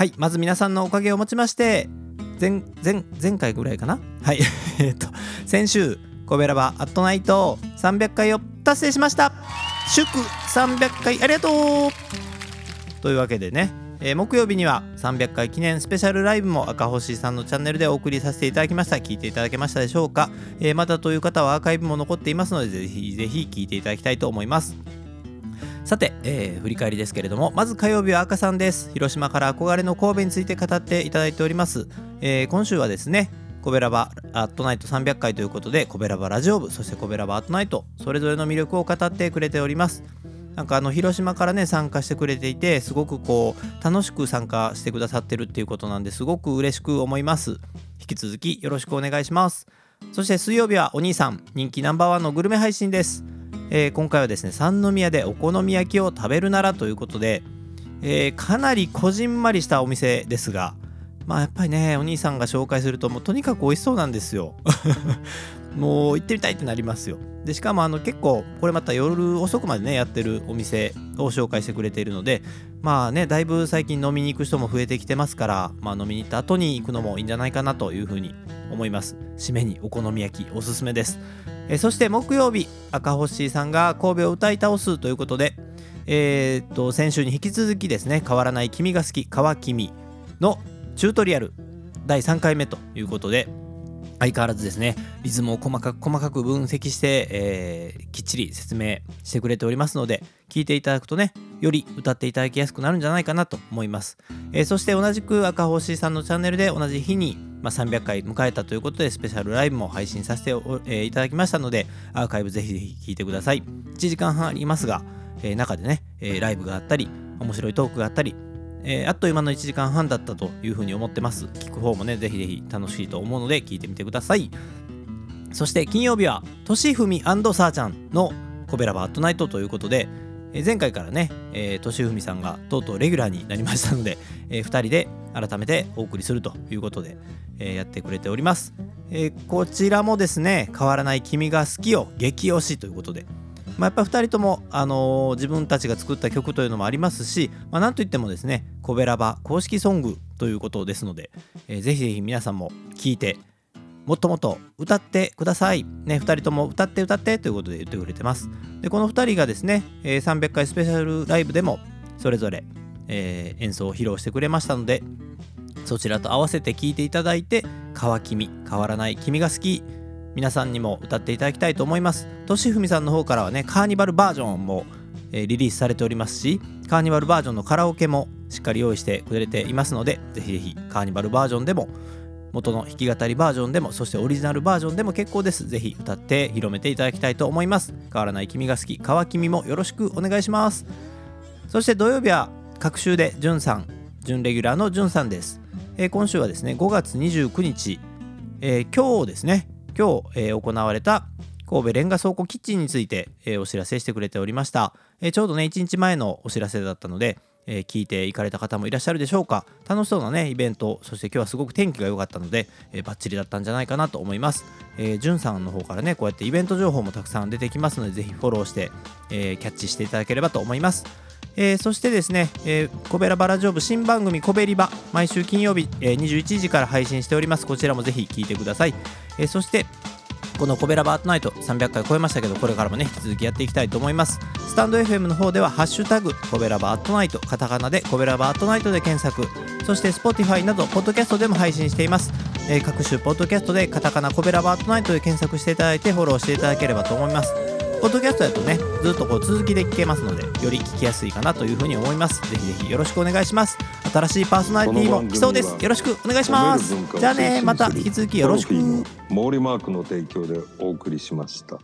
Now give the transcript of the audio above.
はいまず皆さんのおかげをもちまして前前前回ぐらいかな？はい えっと先週コベラバアットナイト300回を達成しました。祝300回ありがとう！というわけでね、えー木曜日には300回記念スペシャルライブも赤星さんのチャンネルでお送りさせていただきました。聞いていただけましたでしょうか、えーまたという方はアーカイブも残っていますのでぜひぜひ聞いていただきたいと思います。さて、えー振り返りですけれどもまず火曜日は赤さんです。広島から憧れの神戸について語っていただいております、えー今週はですねコベラバアットナイト300回ということでコベラバラジオ部そしてコベラバアットナイトそれぞれの魅力を語ってくれております。なんかあの広島からね参加してくれていてすごくこう楽しく参加してくださってるっていうことなんですごく嬉しく思います。引き続きよろしくお願いします。そして水曜日はお兄さん人気ナンバーワンのグルメ配信です。えー今回はですね三宮でお好み焼きを食べるならということで、えーかなりこじんまりしたお店ですがまあやっぱりねお兄さんが紹介するともうとにかく美味しそうなんですよ。もう行ってみたいってなりますよ。でしかもあの結構これまた夜遅くまでねやってるお店を紹介してくれているのでまあねだいぶ最近飲みに行く人も増えてきてますから、まあ、飲みに行った後に行くのもいいんじゃないかなというふうに思います。締めにお好み焼きおすすめです。えそして木曜日赤星さんが神戸を歌い倒すということでえーっと先週に引き続きですね変わらない君が好き川君のチュートリアル第3回目ということで相変わらずですねリズムを細かく細かく分析して、えーきっちり説明してくれておりますので聞いていただくとねより歌っていただきやすくなるんじゃないかなと思います、えーそして同じく赤星さんのチャンネルで同じ日に、まあ、300回迎えたということでスペシャルライブも配信させて、えーいただきましたのでアーカイブぜひぜひ聞いてください1時間半ありますが、えー中でね、えーライブがあったり面白いトークがあったりえーあっという間の1時間半だったというふうに思ってます。聞く方もね、ぜひぜひ楽しいと思うので聞いてみてください。そして金曜日は、としふみさーちゃんのコベラバットナイトということで、前回からね、えーとしふみさんがとうとうレギュラーになりましたので、え2人で改めてお送りするということで、えーやってくれております。えーこちらもですね、変わらない君が好きを激推しということで、まあ、やっぱ2人とも、あの自分たちが作った曲というのもありますし、まあ、なんといってもですね「コベラバ」公式ソングということですので、えーぜひぜひ皆さんも聴いてもっともっと歌ってください。ね、2人とも歌って歌ってということで言ってくれてます。でこの2人がですね、えー300回スペシャルライブでもそれぞれ、え演奏を披露してくれましたのでそちらと合わせて聴いていただいて「川君変わらない君が好き」皆さんにも歌っていただきたいと思います。としふみさんの方からはね、カーニバルバージョンも、えリリースされておりますし、カーニバルバージョンのカラオケもしっかり用意してくれていますので、ぜひぜひカーニバルバージョンでも、元の弾き語りバージョンでも、そしてオリジナルバージョンでも結構です。ぜひ歌って広めていただきたいと思います。変わらない君が好き、川君もよろしくお願いします。そして土曜日は、各週でじゅんさん、準レギュラーのじゅんさんです。えー今週はですね、5月29日、えー今日ですね今日、えー行われた神戸レンガ倉庫キッチンについて、えーお知らせしてくれておりました、えーちょうどね1日前のお知らせだったので、えー聞いていかれた方もいらっしゃるでしょうか。楽しそうなねイベントそして今日はすごく天気が良かったので、バッチリだったんじゃないかなと思います。じゅんさんの方からねこうやってイベント情報もたくさん出てきますのでぜひフォローして、えーキャッチしていただければと思います。えーそしてですね、えーコベラバラジオ部新番組コベリバ毎週金曜日、えー21時から配信しております。こちらもぜひ聞いてください、えーそしてこのコベラバートナイト300回超えましたけどこれからもね引き続きやっていきたいと思います。スタンド FM の方では「ハッシュタグコベラバートナイト」カタカナでコベラバートナイトで検索。そして Spotify などポッドキャストでも配信しています、えー各種ポッドキャストでカタカナコベラバートナイトで検索していただいてフォローしていただければと思います。ポッドキャストだとねずっとこう続きで聞けますのでより聞きやすいかなというふうに思います。ぜひぜひよろしくお願いします。新しいパーソナリティも来そうです。よろしくお願いします。じゃあねまた引き続きよろしく。モーリーマークの提供でお送りしました。